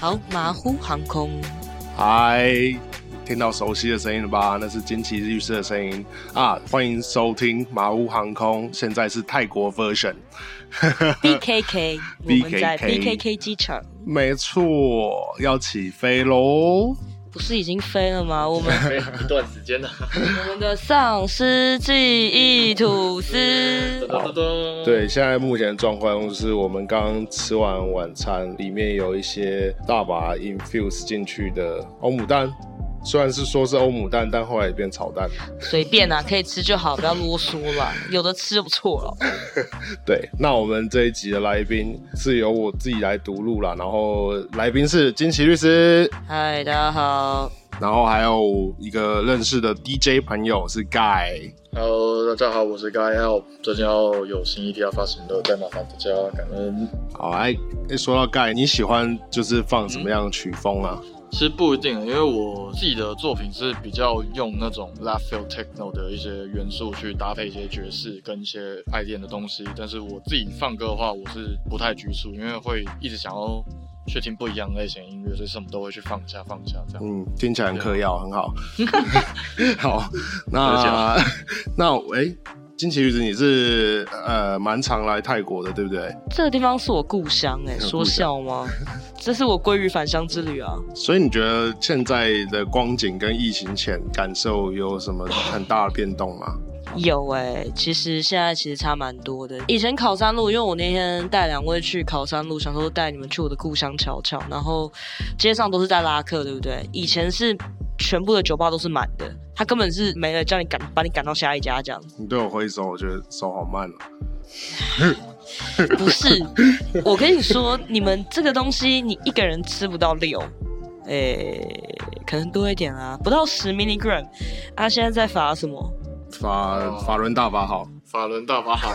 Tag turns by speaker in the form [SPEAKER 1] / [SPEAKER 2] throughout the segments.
[SPEAKER 1] 好，马虎航空。
[SPEAKER 2] 嗨，听到熟悉的声音了吧？那是金奇律师的声音啊！欢迎收听马虎航空，现在是泰国 version。
[SPEAKER 1] BKK，我们在
[SPEAKER 2] BKK
[SPEAKER 1] BKK 机场，
[SPEAKER 2] 没错，要起飞喽！
[SPEAKER 1] 不是已经飞了吗？我们
[SPEAKER 3] 飞一段时间了。
[SPEAKER 1] 我们的丧尸记忆吐司，
[SPEAKER 2] 对，现在目前的状况是我们刚吃完晚餐，里面有一些大把 infuse 进去的欧姆蛋，虽然是说是欧姆蛋，但后来也变炒蛋。
[SPEAKER 1] 随便啊，可以吃就好，不要啰嗦啦，有的吃就不错了。
[SPEAKER 2] 对，那我们这一集的来宾是由我自己来读录啦，然后来宾是金奇律师，
[SPEAKER 1] 嗨，大家好，
[SPEAKER 2] 然后还有一个认识的 DJ 朋友是 Guy。
[SPEAKER 3] Hello，大家好，我是 Guy Help，。最近要有新 EP 要发行的，再麻烦大家感恩。
[SPEAKER 2] 好，哎，哎说到 Guy，你喜欢就是放什么样的曲风啊？
[SPEAKER 3] 其实不一定，因为我自己的作品是比较用那种 left field techno 的一些元素去搭配一些爵士跟一些爱恋的东西。但是我自己放歌的话，我是不太拘束，因为会一直想要去听不一样类型的音乐，所以什么都会去放一下放一下这样。
[SPEAKER 2] 嗯，听起来很嗑药，很好。好，
[SPEAKER 3] 了
[SPEAKER 2] 那 那哎，金奇律师，你是呃蛮常来泰国的，对不对？
[SPEAKER 1] 这个地方是我故乡哎、
[SPEAKER 2] 故乡
[SPEAKER 1] 说笑吗？这是我归于返乡之旅啊。
[SPEAKER 2] 所以你觉得现在的光景跟疫情前感受有什么很大的变动吗？
[SPEAKER 1] 有哎、其实现在其实差蛮多的。以前考山路，因为我那天带两位去考山路，想说带你们去我的故乡瞧瞧，然后街上都是在拉客，对不对？以前是全部的酒吧都是满的，他根本是没了，叫你赶把你赶到下一家这样子。
[SPEAKER 2] 你对我挥手，我觉得手好慢哦。
[SPEAKER 1] 不是，我跟你说，你们这个东西你一个人吃不到六。诶、可能多一点啊，不到十 milligram。啊，现在在罚什么？
[SPEAKER 2] 法法轮大法好。
[SPEAKER 3] 法轮大法好，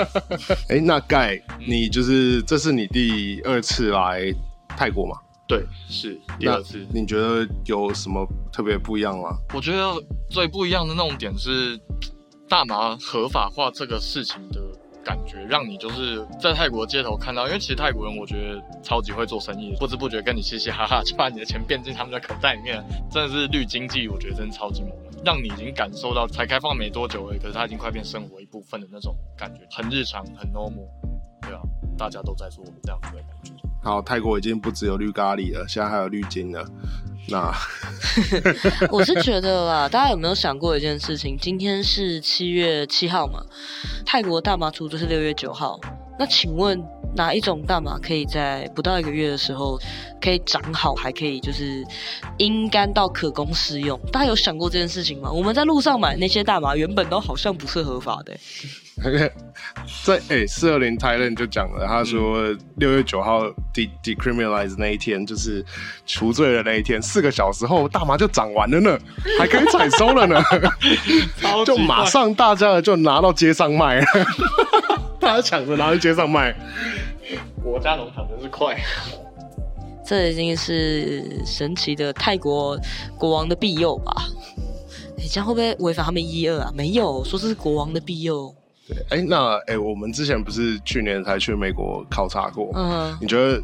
[SPEAKER 2] 哎，那盖，你就是这是你第二次来泰国吗？
[SPEAKER 3] 对，是第二次。
[SPEAKER 2] 你觉得有什么特别不一样吗？
[SPEAKER 3] 我觉得最不一样的那种点是，大麻合法化这个事情的感觉，让你就是在泰国街头看到，因为其实泰国人我觉得超级会做生意，不知不觉跟你嘻嘻哈哈就把你的钱变进他们的口袋里面，真的是绿经济，我觉得真的超级猛的，让你已经感受到才开放没多久而已，可是它已经快变生活一部分的那种感觉，很日常，很 normal，对啊，大家都在做这样子的感觉。
[SPEAKER 2] 好，泰国已经不只有绿咖喱了，现在还有绿金了。那
[SPEAKER 1] 我是觉得啦，大家有没有想过一件事情？今天是七月七号嘛，泰国大麻出就是六月九号。那请问哪一种大麻可以在不到一个月的时候可以长好，还可以就是阴干到可供食用？大家有想过这件事情吗？我们在路上买那些大麻，原本都好像不是合法的、
[SPEAKER 2] 在哎四二零 Thailand 就讲了，他说六月九号 de decriminalize 那一天就是除罪的那一天，四个小时后大麻就长完了呢，还可以采收了呢，就马上大家就拿到街上卖，大家抢着拿去街上卖。
[SPEAKER 3] 国家农场真是快。
[SPEAKER 1] 这已经是神奇的泰国国王的庇佑吧？你这样会不会违反他们一二啊？没有，说这是国王的庇佑。
[SPEAKER 2] 对，哎，那哎，我们之前不是去年才去美国考察过？
[SPEAKER 1] 嗯，
[SPEAKER 2] 你觉得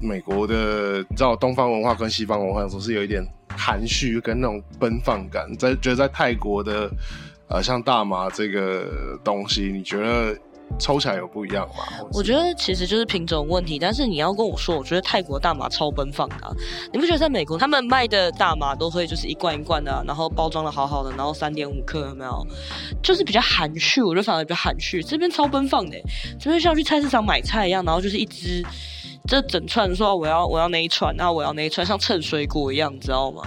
[SPEAKER 2] 美国的，你知道东方文化跟西方文化总是有一点含蓄跟那种奔放感，在觉得在泰国的呃，像大麻这个东西，你觉得抽起来有不一样吗？
[SPEAKER 1] 我觉得其实就是品种问题，但是你要跟我说，我觉得泰国大麻超奔放的、你不觉得在美国他们卖的大麻都会就是一罐一罐的、然后包装的好好的，然后三点五克有没有？就是比较含蓄，我觉得反而比较含蓄。这边超奔放的，这边像去菜市场买菜一样，然后就是一只这整串说我要我要那一串，那我要那一串，像称水果一样，你知道吗？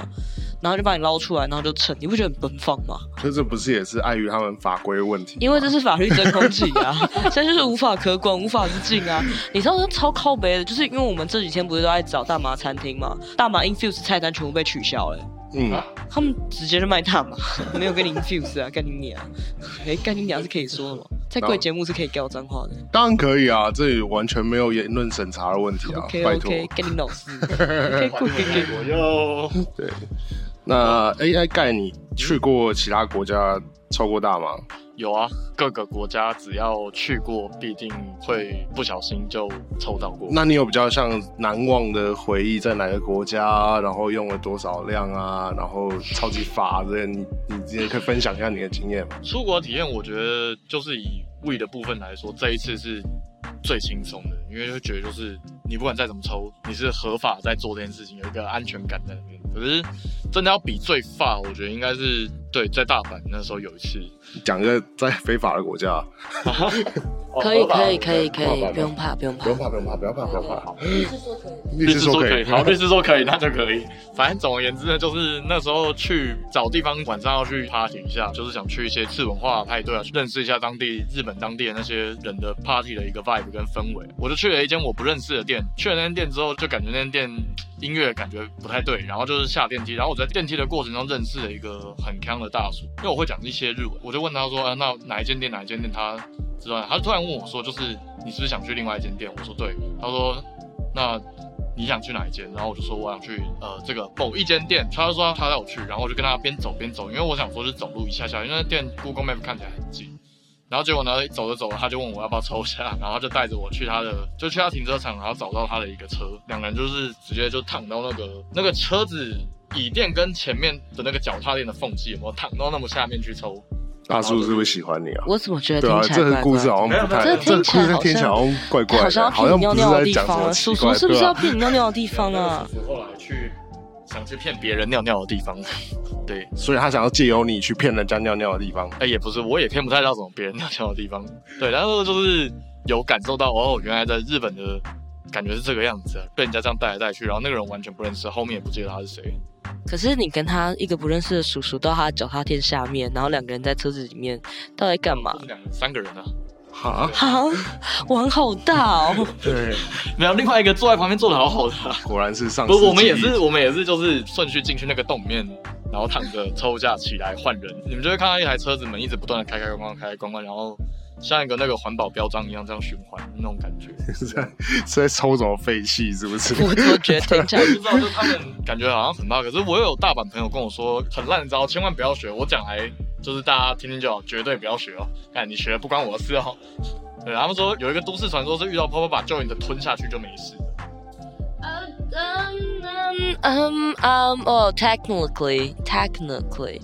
[SPEAKER 1] 然后就把你捞出来，然后就称，你不觉得很奔放吗？
[SPEAKER 2] 所以这不是也是碍于他们法规问题？
[SPEAKER 1] 因为这是法律真空期啊，现在就是无法可管、无法之境啊。你知道超靠北的，就是因为我们这几天不是都在找大麻餐厅嘛，大麻 infuse 菜单全部被取消了、
[SPEAKER 2] 嗯，
[SPEAKER 1] 他们直接就卖大麻，没有跟你 infuse 啊，干你娘！哎、干你娘是可以说的吗？在贵节目是可以叫脏话的。
[SPEAKER 2] 当然可以啊，这里完全没有言论审查的问题啊
[SPEAKER 1] OK
[SPEAKER 2] 拜托。
[SPEAKER 1] 跟你老师。OK，贵贵贵。
[SPEAKER 3] 我又
[SPEAKER 2] 对，那 AI 盖，你去过其他国家抽过大吗？
[SPEAKER 3] 有啊，各个国家只要去过，必定会不小心就抽到过。
[SPEAKER 2] 那你有比较像难忘的回忆在哪个国家？然后用了多少量啊？然后超级法的，你你直接可以分享一下你的经验吗？
[SPEAKER 3] 出国体验，我觉得就是以胃的部分来说，这一次是最轻松的，因为会觉得就是你不管再怎么抽，你是合法在做这件事情，有一个安全感在那边。可是真的要比最发，我觉得应该是对在大阪那时候有一次。
[SPEAKER 2] 讲一个在非法的国家，
[SPEAKER 1] 可以可以可以可以，不用怕不用怕
[SPEAKER 2] 不用怕不用怕不要怕不要怕。
[SPEAKER 1] 律师说可以。
[SPEAKER 2] 律师说可以，
[SPEAKER 3] 好，律师说可以，那就可以。反正总而言之呢，就是那时候去找地方，晚上要去 party 一下，就是想去一些次文化派对啊，去认识一下当地日本当地的那些人的 party 的一个 vibe 跟氛围。我就去了一间我不认识的店，去了那间店之后，就感觉那间店音乐感觉不太对，然后就是下电梯，然后我在电梯的过程中认识了一个很康的大叔，因为我会讲一些日文，我就问他说，啊，那哪一间店哪一间店他知道？他突然问我说，就是你是不是想去另外一间店？我说对，他说那。你想去哪一间？然后我就说我想去呃这个某一间店，他就说他带我去，然后我就跟他边走边走，因为我想说是走路一下下，因为那店 Google Map 看起来很近。然后结果呢，走着走着他就问我要不要抽下，然后就带着我去他的就去他停车场，然后找到他的一个车，两个人就是直接就躺到那个那个车子椅垫跟前面的那个脚踏垫的缝隙，有没有躺到那么下面去抽？
[SPEAKER 2] 大叔是不是喜欢你啊？
[SPEAKER 1] 我怎么觉得
[SPEAKER 2] 对啊，
[SPEAKER 1] 听起来怪
[SPEAKER 2] 这个故事好
[SPEAKER 1] 怪？
[SPEAKER 2] 像不太，
[SPEAKER 1] 这听起来
[SPEAKER 2] 这故事听起来好像怪怪的，
[SPEAKER 1] 好像要
[SPEAKER 2] 好像不是
[SPEAKER 1] 骗你尿尿的
[SPEAKER 2] 在讲什
[SPEAKER 1] 地方叔叔是不是要骗你尿尿的地方啊？
[SPEAKER 3] 后来去想去骗别人尿尿的地方，对，
[SPEAKER 2] 所以他想要借由你去骗人家尿尿的地方。
[SPEAKER 3] 哎，也不是，我也骗不太到什么别人尿尿的地方。对，然后就是有感受到哦，原来在日本的感觉是这个样子，啊被人家这样带来带去，然后那个人完全不认识，后面也不记得他是谁。
[SPEAKER 1] 可是你跟他一个不认识的叔叔到他的脚踏垫下面，然后两个人在车子里面，到底干嘛
[SPEAKER 3] 就？是两个三个人啊，
[SPEAKER 2] 哈，
[SPEAKER 1] 哈，碗好大哦！
[SPEAKER 2] 对，
[SPEAKER 3] 没有另外一个坐在旁边坐的好好的啊、
[SPEAKER 2] 果然是上
[SPEAKER 3] 不，我们也是，我们也是，就是顺序进去那个洞里面，然后躺着抽架起来换人，你们就会看到一台车子门一直不断的开开关关开开关关，然后像一个那个环保标章一样这样循环那种感觉。
[SPEAKER 2] 是在是在抽什么废气，是不是？
[SPEAKER 1] 我怎么觉得听起来
[SPEAKER 3] 不知道，就他们感觉好像很怕，可是我有大阪朋友跟我说很烂的招，千万不要学。我讲来就是大家听听就好，绝对不要学哦。看你学了不关我的事哦。对，他们说有一个都市传说是遇到泡泡把 join 的吞下去就没事。
[SPEAKER 1] 嗯嗯嗯哦，technically technically，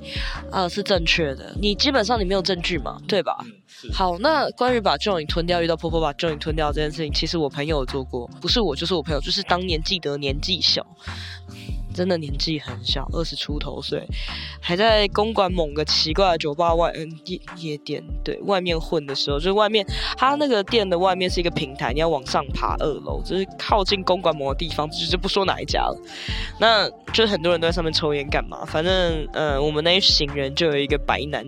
[SPEAKER 1] 啊是正确的。你基本上你没有证据嘛，对吧？
[SPEAKER 3] 嗯，是。
[SPEAKER 1] 好，那关于把 joint 吞掉，遇到婆婆把 joint 吞掉这件事情，其实我朋友有做过，不是我就是我朋友，就是当年记得年纪小，真的年纪很小，二十出头岁，还在公馆某个奇怪的酒吧外，嗯夜夜店对外面混的时候，就是外面他那个店的外面是一个平台，你要往上爬二楼，就是靠近公馆某个地方，就是不说哪一家了。那就是很多人都在上面抽烟干嘛？反正呃，我们那一行人就有一个白男，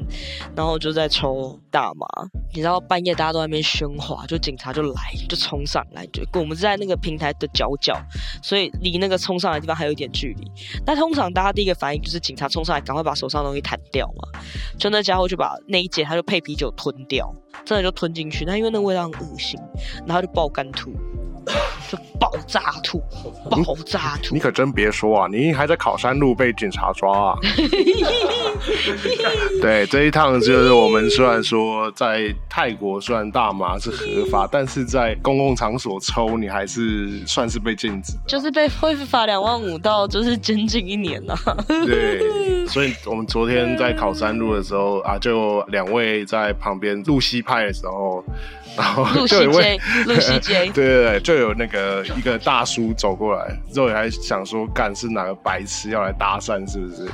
[SPEAKER 1] 然后就在抽大麻。你知道半夜大家都在那边喧哗，就警察就来，就冲上来，就我们在那个平台的角角，所以离那个冲上来的地方还有一点距离。那通常大家第一个反应就是警察冲上来，赶快把手上的东西弹掉嘛。就那家伙就把那一节他就配啤酒吞掉，真的就吞进去。那因为那味道很恶心，然后就爆肝吐，就爆炸兔，爆炸兔
[SPEAKER 2] 你。可真别说啊，你还在考山路被警察抓啊！对，这一趟就是我们虽然说在泰国虽然大麻是合法，但是在公共场所抽，你还是算是被禁止。
[SPEAKER 1] 就是被恢复罚两万五到就是监禁一年呐、啊。
[SPEAKER 2] 对，所以我们昨天在考山路的时候啊，就两位在旁边露西派的时候，然后
[SPEAKER 1] 露西
[SPEAKER 2] 就一位
[SPEAKER 1] J，露西 J
[SPEAKER 2] 对对对，就有那个一个大叔走过来，之后也还想说，干是哪个白痴要来搭讪，是不是？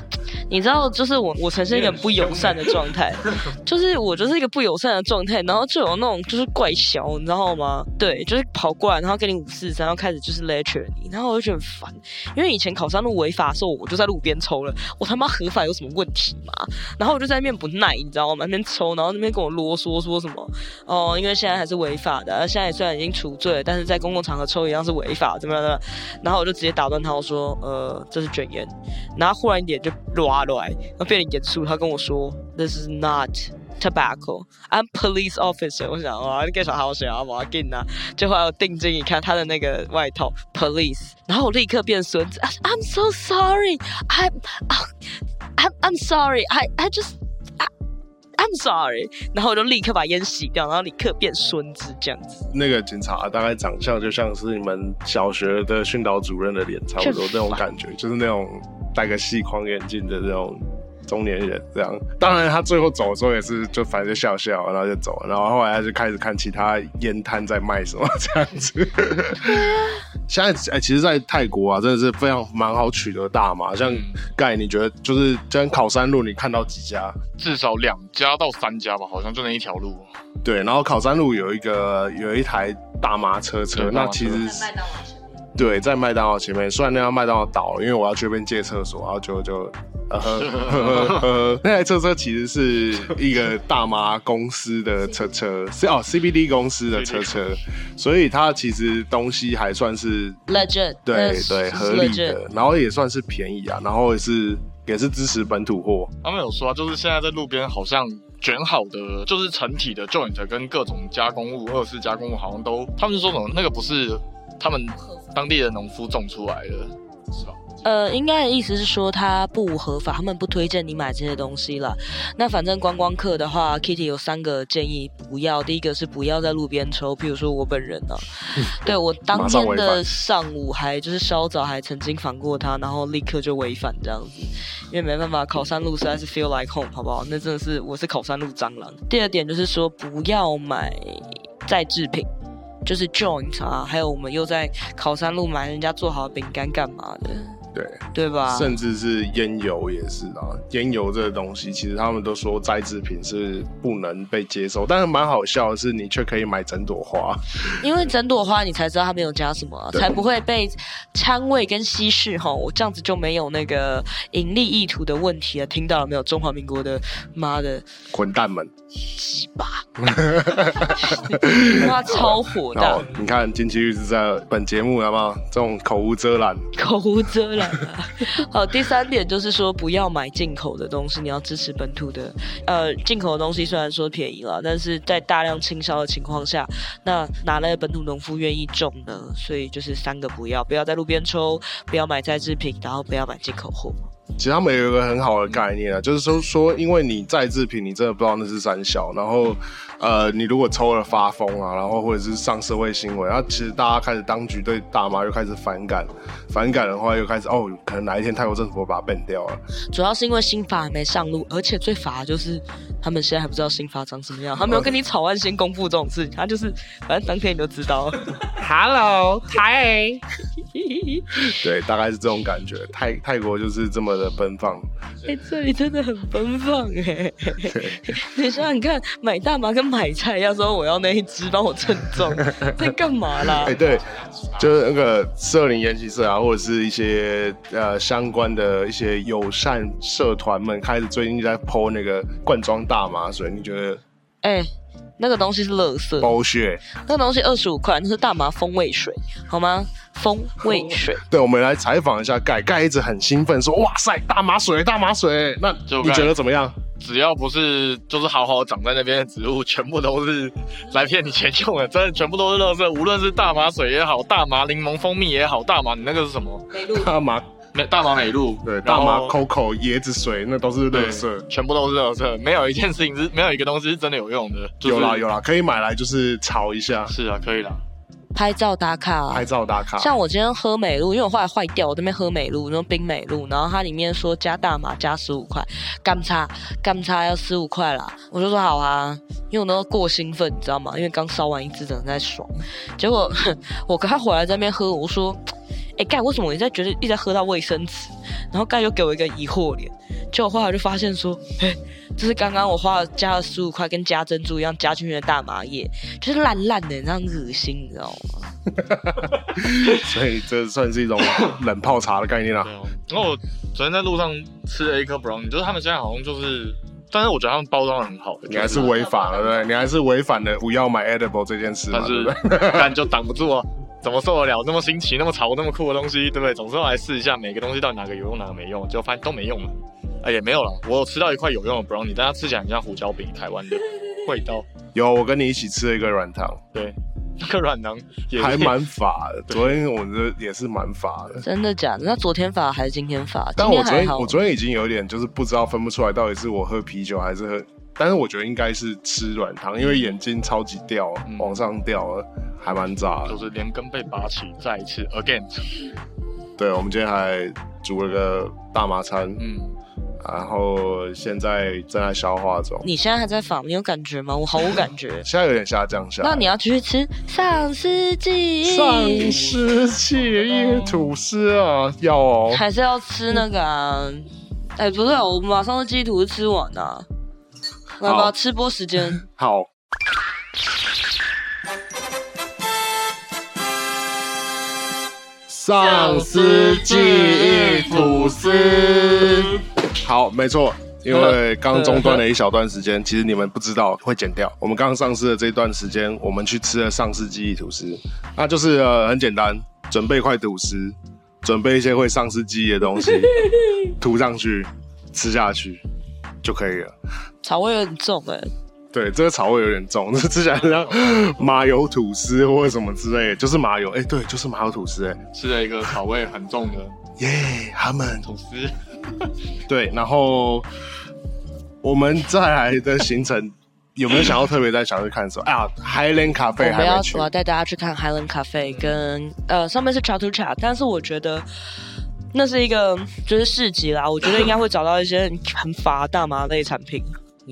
[SPEAKER 1] 你知道，就是我，我呈现一个不友善的状态，就是我就是一个不友善的状态，然后就有那种就是怪小，你知道吗？对，就是跑过来，然后跟你五四三，然后开始就是 lecture 你，然后我就觉得很烦，因为以前考山路违法的时候，我就在路边抽了，我他妈合法有什么问题吗？然后我就在那边不耐，你知道吗？那边抽，然后那边跟我啰嗦说什么哦，因为现在还是违法的，现在虽然已经除罪了，但是在公公共场合抽一样是违法，怎么样的？然后我就直接打断他，我说呃，这是卷烟。然后忽然脸就拉来，然后变得严肃。他跟我说：“This is not tobacco. I'm police officer。”我想哇，你给小好想啊，我要给啊。就后来我定睛一看他的那个外套，police，然后我立刻变孙子。，I'm so sorry. I'm I'm I'm sorry. I I just I'm sorry，然后我就立刻把烟洗掉，然后立刻变孙子这样子。
[SPEAKER 2] 那个警察大概长相就像是你们小学的训导主任的脸，差不多那种感觉，就是那种戴个细框眼镜的那种中年人这样。当然，他最后走的时候也是就反正就笑笑，然后就走了。然后后来他就开始看其他烟摊在卖什么这样子。现在哎，其实，在泰国啊，真的是非常蛮好取得大麻。像盖，你觉得就是像考山路，你看到几家？
[SPEAKER 3] 至少两家到三家吧，好像就那一条路。
[SPEAKER 2] 对，然后考山路有一个有一台大麻车车，那其实。对，在麦当劳前面。虽然那家麦当劳倒了，因为我要去那边借厕所，然后就就呃呵呵，那台车车其实是一个大妈公司的车车，是哦 CBD 公司的车车，所以它其实东西还算是
[SPEAKER 1] legit，
[SPEAKER 2] 对对合理的，然后也算是便宜啊，然后也是也是支持本土货。
[SPEAKER 3] 他们有说啊，就是现在在路边好像卷好的，就是成体的 joint 跟各种加工物、二次加工物，好像都他们说什么那个不是他们当地的农夫种出来的，是吧？
[SPEAKER 1] 呃，应该的意思是说它不合法，他们不推荐你买这些东西了。那反正观光客的话，Kitty 有三个建议不要。第一个是不要在路边抽，譬如说我本人呢、对我当天的上午还就是稍早还曾经访过他，然后立刻就违反这样子，因为没办法，考山路实在是 feel like home，好不好？那真的是我是考山路蟑螂。第二点就是说不要买再制品。就是 joint 啊，还有我们又在考山路买人家做好的饼干干嘛的？
[SPEAKER 2] 对
[SPEAKER 1] 对吧？
[SPEAKER 2] 甚至是烟油也是啊，烟油这个东西，其实他们都说再制品是不能被接受，但是蛮好笑的是，你却可以买整朵花，
[SPEAKER 1] 因为整朵花你才知道它没有加什么、啊，才不会被掺味跟稀释哈。我这样子就没有那个盈利意图的问题了，听到了没有？中华民国的妈的
[SPEAKER 2] 混蛋们，
[SPEAKER 1] 鸡巴，哇，超火的，，
[SPEAKER 2] 你看金奇玉是在本节目有没有这种口无遮拦？
[SPEAKER 1] 口无遮拦好，第三点就是说不要买进口的东西，你要支持本土的。呃，进口的东西虽然说便宜了，但是在大量倾销的情况下，那哪来的本土农夫愿意种呢？所以就是三个不要，不要在路边抽，不要买再制品，然后不要买进口货。
[SPEAKER 2] 其实他们有一个很好的概念啊，就是说说，因为你再制品，你真的不知道那是三小，然后呃，你如果抽了发疯啊，然后或者是上社会新闻，然后其实大家开始当局对大麻又开始反感，反感的话又开始哦，可能哪一天泰国政府会把它 ban 掉了。
[SPEAKER 1] 主要是因为新法还没上路，而且最烦的就是他们现在还不知道新法长什么样，他没有跟你草案先公布这种事情，他就是反正当天你就知道了。
[SPEAKER 4] Hello，台
[SPEAKER 2] 对，大概是这种感觉。泰泰国就是这么的奔放。
[SPEAKER 1] 哎、这里真的很奔放哎！你想想看，买大麻跟买菜，要说我要那一只帮我称重，在干嘛啦
[SPEAKER 2] 哎、？对，就是那个社林研习社啊，或者是一些呃相关的一些友善社团们，开始最近在泼那个罐装大麻水，你觉得
[SPEAKER 1] 哎、那个东西是垃圾
[SPEAKER 2] ，bullshit？
[SPEAKER 1] 那个东西二十五块，那是大麻风味水，好吗？风味水，
[SPEAKER 2] 对，我们来采访一下盖，盖一直很兴奋说：“哇塞，大麻水，大麻水！”那你觉得怎么样？
[SPEAKER 3] 只要不是就是好好长在那边的植物，全部都是来骗你钱用的，真的全部都是垃圾。无论是大麻水也好，大麻柠檬蜂蜜也好，大麻你那个是什么？
[SPEAKER 2] 大麻
[SPEAKER 3] 美大麻美露，
[SPEAKER 2] 对，大麻 Coco 椰子水，那都是
[SPEAKER 3] 对
[SPEAKER 2] 垃圾。
[SPEAKER 3] 全部都是垃圾，没有一件事情是没有一个东西是真的有用的。就是、
[SPEAKER 2] 有啦有啦，可以买来就是炒一下，
[SPEAKER 3] 是啊，可以啦。
[SPEAKER 1] 拍照打卡、
[SPEAKER 2] 拍照打卡。
[SPEAKER 1] 像我今天喝美露，因为我后来坏掉，我这边喝美露，那种冰美露，然后它里面说加大码加十五块，干叉干叉要十五块啦，我就说好啊，因为我那时候过兴奋，你知道吗？因为刚烧完一支，真的在爽。结果 我刚回来在那边喝，我说，哎、盖为什么我一直在觉得一直在喝到卫生纸？然后盖又给我一个疑惑脸，结果后来就发现说，哎、这是刚刚我花了加了十五块，跟加珍珠一样加进去的大麻叶，就是烂烂的，那样恶心，你知道吗？
[SPEAKER 2] 所以这算是一种冷泡茶的概念啦
[SPEAKER 3] 对。哦。然后我昨天在路上吃了一颗 brownie，就是他们现在好像就是，但是我觉得他们包装的很好，
[SPEAKER 2] 你还是违法了，对不对？你还是违反了不要买 edible 这件事嘛，
[SPEAKER 3] 但是？但就挡不住啊。怎么受得了那么新奇、那么潮、那么酷的东西，对不对？总是要来试一下每个东西到底哪个有用，哪个没用，结果发现都没用了。哎，也没有了，我有吃到一块有用的 brownie，但它吃起来很像胡椒饼，台湾的味道。
[SPEAKER 2] 有，我跟你一起吃了一个软糖，
[SPEAKER 3] 对，那个软糖也是
[SPEAKER 2] 还蛮法的。昨天我这也是蛮法的，
[SPEAKER 1] 真的假的？那昨天法还是今天法？
[SPEAKER 2] 但我昨天
[SPEAKER 1] 天。
[SPEAKER 2] 我昨天已经有点就是不知道分不出来到底是我喝啤酒还是喝但是我觉得应该是吃软糖，因为眼睛超级掉，
[SPEAKER 3] 嗯
[SPEAKER 2] 往上掉了，还蛮炸的
[SPEAKER 3] 就。是连根被拔起，再一次 again。
[SPEAKER 2] 对，我们今天还煮了个大麻餐，
[SPEAKER 3] 嗯，
[SPEAKER 2] 然后现在正在消化中，
[SPEAKER 1] 你现在还在仿，你有感觉吗？我毫无感觉。
[SPEAKER 2] 现在有点下降下来。
[SPEAKER 1] 那你要继续吃丧尸记忆，
[SPEAKER 2] 丧尸记忆吐司啊，要哦。
[SPEAKER 1] 还是要吃那个啊？哎、不对，我们马上的鸡吐司吃完啊。来吧，
[SPEAKER 2] 好
[SPEAKER 1] 吃播时间。
[SPEAKER 2] 好。丧尸记忆吐司，好，没错。因为刚中断了一小段时间，其实你们不知道会剪掉。我们刚上市的这段时间，我们去吃了丧尸记忆吐司，那就是呃很简单，准备一块吐司，准备一些会丧失记忆的东西，涂上去，吃下去就可以了。
[SPEAKER 1] 草味有点重哎、
[SPEAKER 2] 对，这个草味有点重，这 吃起来像麻油吐司或者什么之类的，就是麻油，哎、对，就是麻油吐司、哎，
[SPEAKER 3] 吃了一个草味很重的
[SPEAKER 2] 耶，他们
[SPEAKER 3] 吐司。
[SPEAKER 2] 对，然后我们再来的行程有没有想要特别在想去看什么？啊，Highland 咖
[SPEAKER 1] 我
[SPEAKER 2] 啡还
[SPEAKER 1] 们要
[SPEAKER 2] 没去
[SPEAKER 1] 我，要带大家去看 Highland Cafe，跟呃上面是 Chat to Chat，但是我觉得那是一个就是市集啦，我觉得应该会找到一些很乏大麻类产品。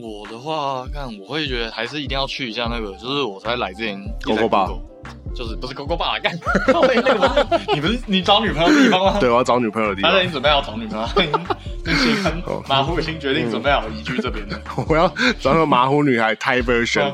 [SPEAKER 3] 我的话，看我会觉得还是一定要去一下那个，就是我才来之前
[SPEAKER 2] 狗狗吧，
[SPEAKER 3] 就是不是狗狗吧？干，那个不是你不是你找女朋友的地方吗？
[SPEAKER 2] 对，我要找女朋友的地方
[SPEAKER 3] 他已，经准备要找女朋友，已经马虎已经决定准备好移居这边了。
[SPEAKER 2] 我要找那个马虎女孩 Thai version，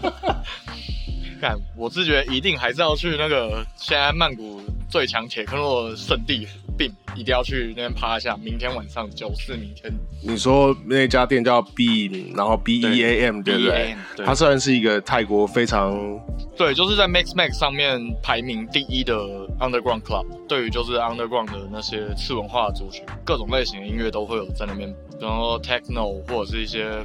[SPEAKER 3] 看，我是觉得一定还是要去那个现在曼谷最强铁克洛圣地 BIM，一定要去那边趴一下。明天晚上九四，明天
[SPEAKER 2] 你说那家店叫 Beam，然后 B E A M 对不？对它虽然是一个泰国非常
[SPEAKER 3] 对，就是在 Max Max 上面排名第一的 Underground Club，对于就是 Underground 的那些次文化族群，各种类型的音乐都会有在那边，然后 Techno 或者是一些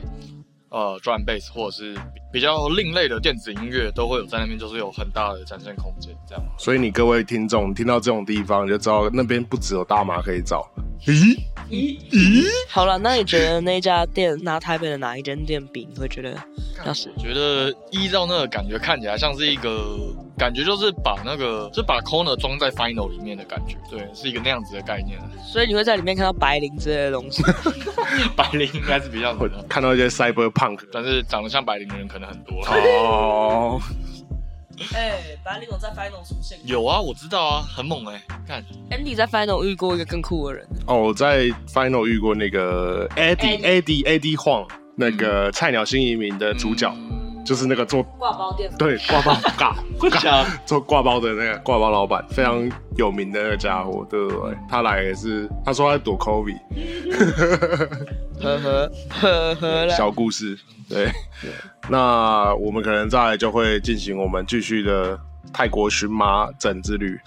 [SPEAKER 3] 呃 Drum Bass 或者是比较另类的电子音乐都会有在那边，就是有很大的展现空间，这样。
[SPEAKER 2] 所以你各位听众听到这种地方，你就知道那边不只有大麻可以找。咦咦咦，
[SPEAKER 1] 好了，那你觉得那家店拿台北的哪一间店比，你会觉得
[SPEAKER 3] 我觉得依照那个感觉看起来像是一个感觉，就是把那个就把 Corner 装在 Final 里面的感觉，对，是一个那样子的概念。
[SPEAKER 1] 所以你会在里面看到白灵之类的东西。
[SPEAKER 3] 白灵应该是比较
[SPEAKER 2] 看到一些 cyberpunk
[SPEAKER 3] 但是长得像白灵的人可能很多。
[SPEAKER 2] 哦，
[SPEAKER 1] 哎、白灵有在 Final 出现
[SPEAKER 3] 有啊，我知道啊，很猛哎、看
[SPEAKER 1] Andy 在 Final 遇过一个更酷的人，
[SPEAKER 2] 哦，我在 Final 遇过那个 Eddie Eddie Eddie Huang 那个菜鸟新移民的主角，就是那个做
[SPEAKER 1] 挂包店。
[SPEAKER 2] 对挂包嘎
[SPEAKER 3] 嘎
[SPEAKER 2] 做挂包的那个挂包老板，非常有名的那个家伙，对不对，他来也是，他说他在躲 COVID，
[SPEAKER 1] 呵呵呵呵啦。
[SPEAKER 2] 小故事，对，那我们可能再来就会进行我们继续的泰国荨麻疹之旅，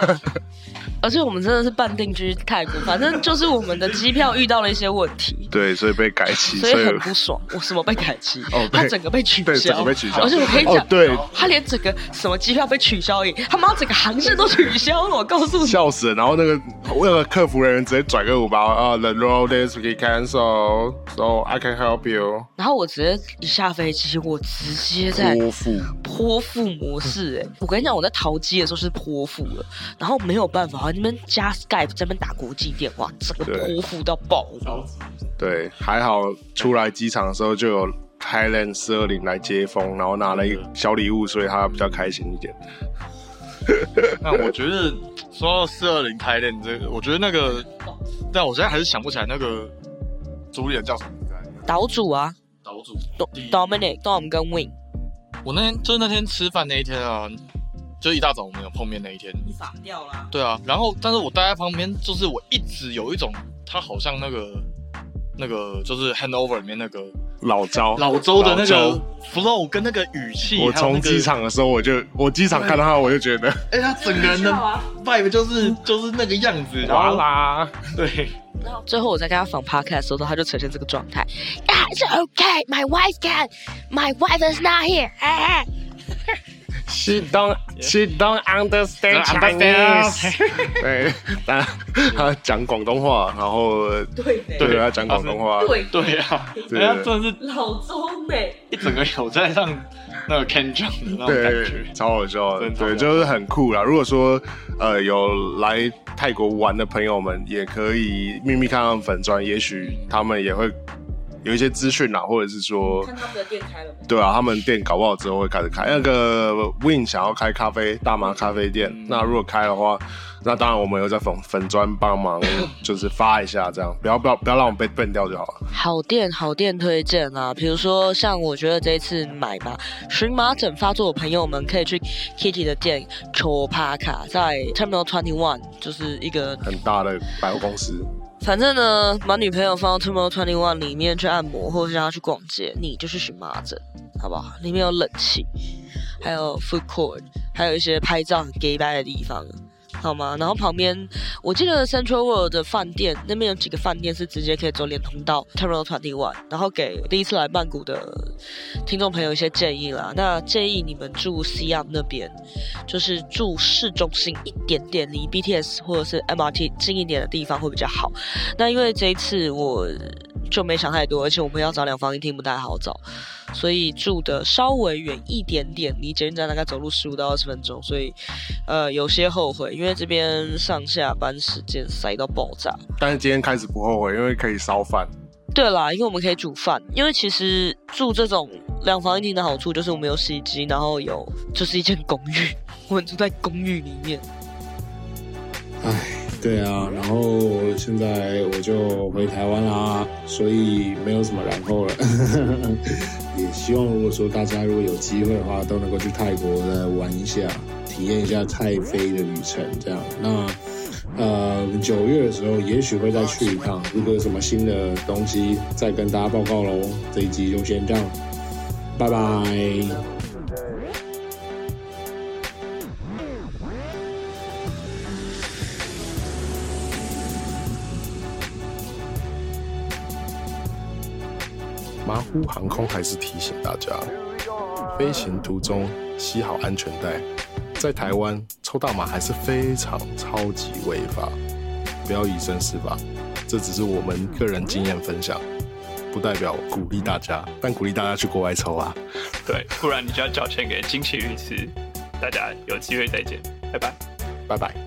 [SPEAKER 1] 而且我们真的是半定居泰国，反正就是我们的机票遇到了一些问题，
[SPEAKER 2] 对，所以被改期，
[SPEAKER 1] 所以很不爽。我什么被改期？
[SPEAKER 2] 哦
[SPEAKER 1] 他整个被取
[SPEAKER 2] 对
[SPEAKER 1] 消，
[SPEAKER 2] 整个被取消
[SPEAKER 1] 而且我跟你讲，
[SPEAKER 2] 哦对
[SPEAKER 1] 他连整个什么机票被取消而已，他妈整个航线都取消了。我告诉你，
[SPEAKER 2] 笑死了。然后那个为了客服人员直接拽个五包啊，The road is cancel, so I can help you。
[SPEAKER 1] 然后我直接一下飞机，我直接在
[SPEAKER 2] 泼妇，
[SPEAKER 1] 泼妇模式、哎，我跟你讲，我在淘机的时候是泼妇了，然后没有办法，那边加 Skype 在那边打国际电话，整个
[SPEAKER 2] 对
[SPEAKER 1] 泼妇到爆。
[SPEAKER 2] 对，还好出来机场的时候就有 Thailand 四二零来接风，然后拿了一个小礼物，所以他比较开心一点。
[SPEAKER 3] 那我觉得说到四二零台练这个，我觉得那个，但我现在还是想不起来那个主理人叫什么名字来着。
[SPEAKER 1] 岛主啊
[SPEAKER 3] 岛主
[SPEAKER 1] Dominic、Dom 跟 Win，
[SPEAKER 3] 我那天就是那天吃饭那一天啊，就一大早我们有碰面那一天。
[SPEAKER 1] 你傻掉啦。
[SPEAKER 3] 对啊，然后但是我待在旁边，就是我一直有一种他好像那个那个就是 Handover 里面那个
[SPEAKER 2] 老周，
[SPEAKER 3] 老周的那
[SPEAKER 2] 老周
[SPEAKER 3] 个 flow 跟那个语气，
[SPEAKER 2] 我从机，场的时候，我就我机场看到他，我就觉得
[SPEAKER 3] 哎，他整个人的 vibe 就是就是那个样子，然
[SPEAKER 2] 哇啦，
[SPEAKER 3] 对，
[SPEAKER 1] 然后最后我在跟他访 podcast 的时候，他就呈现这个状态。It's okay. My wife can. My wife is not here.
[SPEAKER 2] She don't, she don't understand Chinese。对，他他讲广东话，然后
[SPEAKER 1] 对
[SPEAKER 2] 对。他讲广东话，
[SPEAKER 1] 对。
[SPEAKER 3] 对啊，
[SPEAKER 2] 对。
[SPEAKER 3] 人家真的是
[SPEAKER 1] 老中美，
[SPEAKER 3] 一整个有在上那个 Ken 讲的那种感觉，。
[SPEAKER 2] 超好笑的，对，就是很酷啦。如果说呃有来泰国玩的朋友们，也可以秘密看看粉砖，也许他们也会有一些资讯啦，或者是说。
[SPEAKER 1] 看他们的店开了没？
[SPEAKER 2] 对啊，他们店搞不好之后会开始开。那个 Win 想要开咖啡大麻咖啡店，
[SPEAKER 3] 嗯
[SPEAKER 2] 那如果开的话，那当然我们有在粉粉砖帮忙，就是发一下这样，不要不要不要让我们被笨掉就好了。
[SPEAKER 1] 好店好店推荐啊，比如说像我觉得这一次买吧，荨麻疹发作的朋友们可以去 Kitty 的店 Chopaka，在 Terminal Twenty One，就是一个
[SPEAKER 2] 很大的百货公司，
[SPEAKER 1] 反正呢，把女朋友放到 Terminal Twenty One 里面去按摩，或者是让她去逛街，你就是荨麻疹，好不好？里面有冷气，还有 food court，还有一些拍照很 gay 白的地方，好吗？然后旁边，我记得 Central World 的饭店那边有几个饭店是直接可以走连通到 Terminal Twenty One，然后给第一次来曼谷的听众朋友一些建议啦。那建议你们住 CM 那边，就是住市中心一点点，离 BTS 或者是 MRT 近一点的地方会比较好。那因为这一次我就没想太多，而且我们要找两房一厅不太好找，所以住的稍微远一点点，离捷运站大概走路十五到二十分钟，所以呃有些后悔，因为这边上下班时间塞到爆炸。
[SPEAKER 2] 但是今天开始不后悔，因为可以烧饭。
[SPEAKER 1] 对啦，因为我们可以煮饭，因为其实住这种两房一厅的好处就是我们有洗衣机，然后有就是一间公寓，我们住在公寓里面。
[SPEAKER 5] 唉，对啊，然后现在我就回台湾啦，所以没有什么然后了。也希望如果说大家如果有机会的话，都能够去泰国来玩一下，体验一下泰飞的旅程。这样，那呃九月的时候也许会再去一趟，如果有什么新的东西再跟大家报告喽。这一集就先这样，拜拜。
[SPEAKER 2] 马虎航空还是提醒大家，飞行途中系好安全带。在台湾抽大麻还是非常超级违法，不要以身试法。这只是我们个人经验分享，不代表鼓励大家，但鼓励大家去国外抽啊。
[SPEAKER 6] 对，不然你就要缴钱给金奇律师。大家有机会再见，拜拜。
[SPEAKER 2] 拜拜。